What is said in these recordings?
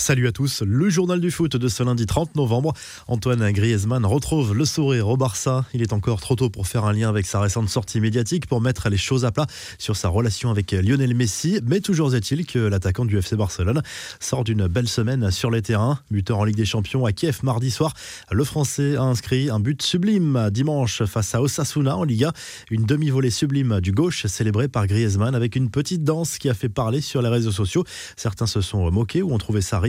Salut à tous, le journal du foot de ce lundi 30 novembre. Antoine Griezmann retrouve le sourire au Barça. Il est encore trop tôt pour faire un lien avec sa récente sortie médiatique pour mettre les choses à plat sur sa relation avec Lionel Messi. Mais toujours est-il que l'attaquant du FC Barcelone sort d'une belle semaine sur les terrains. Buteur en Ligue des Champions à Kiev mardi soir, le Français a inscrit un but sublime dimanche face à Osasuna en Liga. Une demi-volée sublime du gauche célébrée par Griezmann avec une petite danse qui a fait parler sur les réseaux sociaux. Certains se sont moqués ou ont trouvé ça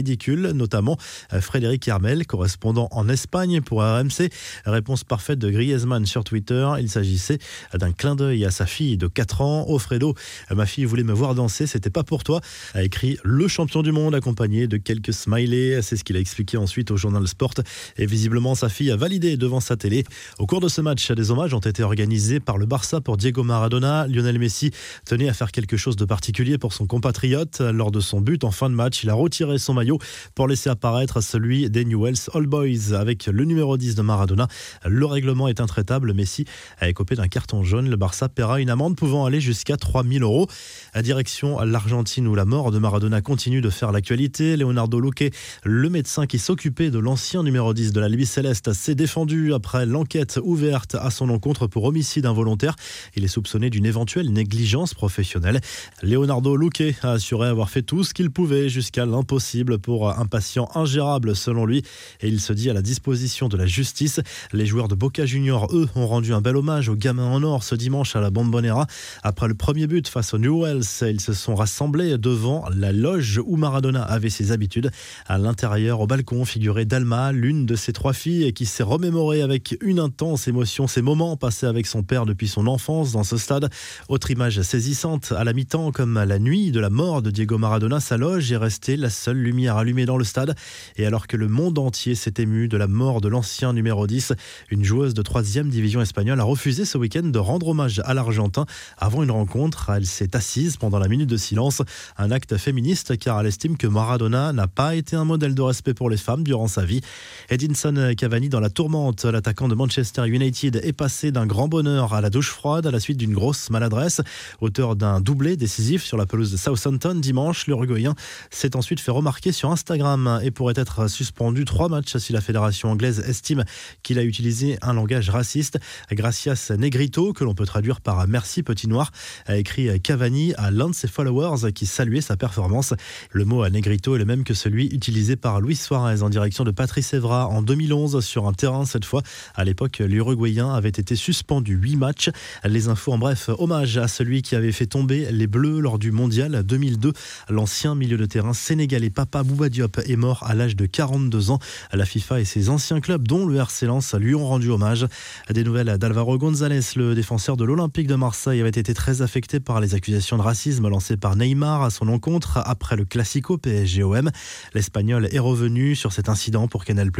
notamment euh, Frédéric Hermel, correspondant en Espagne pour RMC. Réponse parfaite de Griezmann sur Twitter. Il s'agissait d'un clin d'œil à sa fille de 4 ans. Oh Fredo, ma fille voulait me voir danser, c'était pas pour toi, a écrit le champion du monde accompagné de quelques smileys. C'est ce qu'il a expliqué ensuite au journal Sport. Et visiblement, sa fille a validé devant sa télé. Au cours de ce match, des hommages ont été organisés par le Barça pour Diego Maradona. Lionel Messi tenait à faire quelque chose de particulier pour son compatriote. Lors de son but en fin de match, il a retiré son maillot pour laisser apparaître celui des Newells All Boys avec le numéro 10 de Maradona. Le règlement est intraitable. Messi a écopé d'un carton jaune. Le Barça paiera une amende pouvant aller jusqu'à 3000 euros. À direction l'Argentine où la mort de Maradona continue de faire l'actualité. Leonardo Luque, le médecin qui s'occupait de l'ancien numéro 10 de la Libye Céleste, s'est défendu après l'enquête ouverte à son encontre pour homicide involontaire. Il est soupçonné d'une éventuelle négligence professionnelle. Leonardo Luque a assuré avoir fait tout ce qu'il pouvait jusqu'à l'impossible pour un patient ingérable selon lui et il se dit à la disposition de la justice. Les joueurs de Boca Junior, eux, ont rendu un bel hommage aux gamins en or ce dimanche à la Bombonera. Après le premier but face aux Newells, ils se sont rassemblés devant la loge où Maradona avait ses habitudes. À l'intérieur, au balcon, figurait Dalma, l'une de ses trois filles, qui s'est remémorée avec une intense émotion ces moments passés avec son père depuis son enfance dans ce stade. Autre image saisissante, à la mi-temps, comme à la nuit de la mort de Diego Maradona, sa loge est restée la seule lumière allumée dans le stade. Et alors que le monde entier s'est ému de la mort de l'ancien numéro 10, une joueuse de 3 division espagnole a refusé ce week-end de rendre hommage à l'Argentin avant une rencontre. Elle s'est assise pendant la minute de silence, un acte féministe car elle estime que Maradona n'a pas été un modèle de respect pour les femmes durant sa vie. Edinson Cavani dans la tourmente, l'attaquant de Manchester United est passé d'un grand bonheur à la douche froide à la suite d'une grosse maladresse. Auteur d'un doublé décisif sur la pelouse de Southampton dimanche, l'Uruguayen s'est ensuite fait remarquer sur Instagram et pourrait être suspendu trois matchs si la fédération anglaise estime qu'il a utilisé un langage raciste. Gracias Negrito, que l'on peut traduire par merci petit noir, a écrit Cavani à l'un de ses followers qui saluait sa performance. Le mot Negrito est le même que celui utilisé par Luis Suarez en direction de Patrice Evra en 2011 sur un terrain cette fois. À l'époque, l'Uruguayen avait été suspendu huit matchs. Les infos en bref, hommage à celui qui avait fait tomber les Bleus lors du Mondial 2002. L'ancien milieu de terrain sénégalais Papa Bouba Diop est mort à l'âge de 42 ans. La FIFA et ses anciens clubs, dont le RC Lens, lui ont rendu hommage. Des nouvelles d'Alvaro González, le défenseur de l'Olympique de Marseille, avait été très affecté par les accusations de racisme lancées par Neymar à son encontre après le Classico PSG-OM. L'Espagnol est revenu sur cet incident pour Canal+.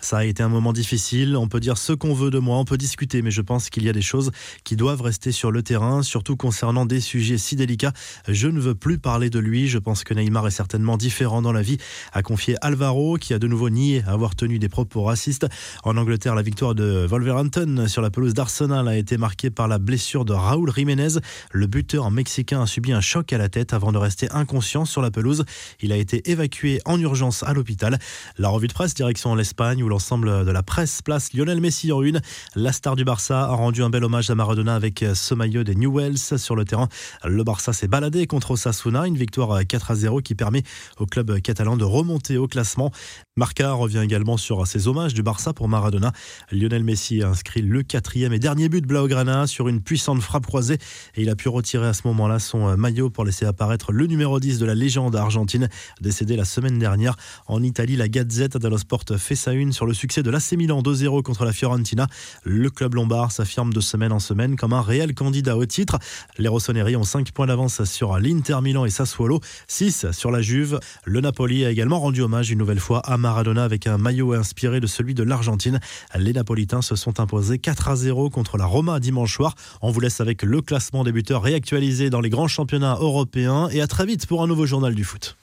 Ça a été un moment difficile. On peut dire ce qu'on veut de moi, on peut discuter, mais je pense qu'il y a des choses qui doivent rester sur le terrain, surtout concernant des sujets si délicats. Je ne veux plus parler de lui. Je pense que Neymar est certainement différent dans la vie, a confié Alvaro, qui a de nouveau nié avoir tenu des propos racistes. En Angleterre, la victoire de Wolverhampton sur la pelouse d'Arsenal a été marquée par la blessure de Raúl Jiménez. Le buteur mexicain a subi un choc à la tête avant de rester inconscient sur la pelouse. Il a été évacué en urgence à l'hôpital. La revue de presse direction l'Espagne où l'ensemble de la presse place Lionel Messi en une. La star du Barça a rendu un bel hommage à Maradona avec ce maillot des Newells sur le terrain. Le Barça s'est baladé contre Osasuna, une victoire 4 à 0 qui permet au club catalan de remonter au classement. Marca revient également sur ses hommages du Barça pour Maradona. Lionel Messi inscrit le quatrième et dernier but de Blaugrana sur une puissante frappe croisée et il a pu retirer à ce moment-là son maillot pour laisser apparaître le numéro 10 de la légende argentine, décédé la semaine dernière en Italie. La Gazette dello Sport fait sa une sur le succès de l'AC Milan 2-0 contre la Fiorentina. Le club lombard s'affirme de semaine en semaine comme un réel candidat au titre. Les Rossoneri ont 5 points d'avance sur l'Inter Milan et Sassuolo, 6 sur la Juve. Le Napoli a également rendu hommage une nouvelle fois à Maradona avec un maillot inspiré de celui de l'Argentine. Les Napolitains se sont imposés 4 à 0 contre la Roma dimanche soir. On vous laisse avec le classement des buteurs réactualisé dans les grands championnats européens et à très vite pour un nouveau journal du foot.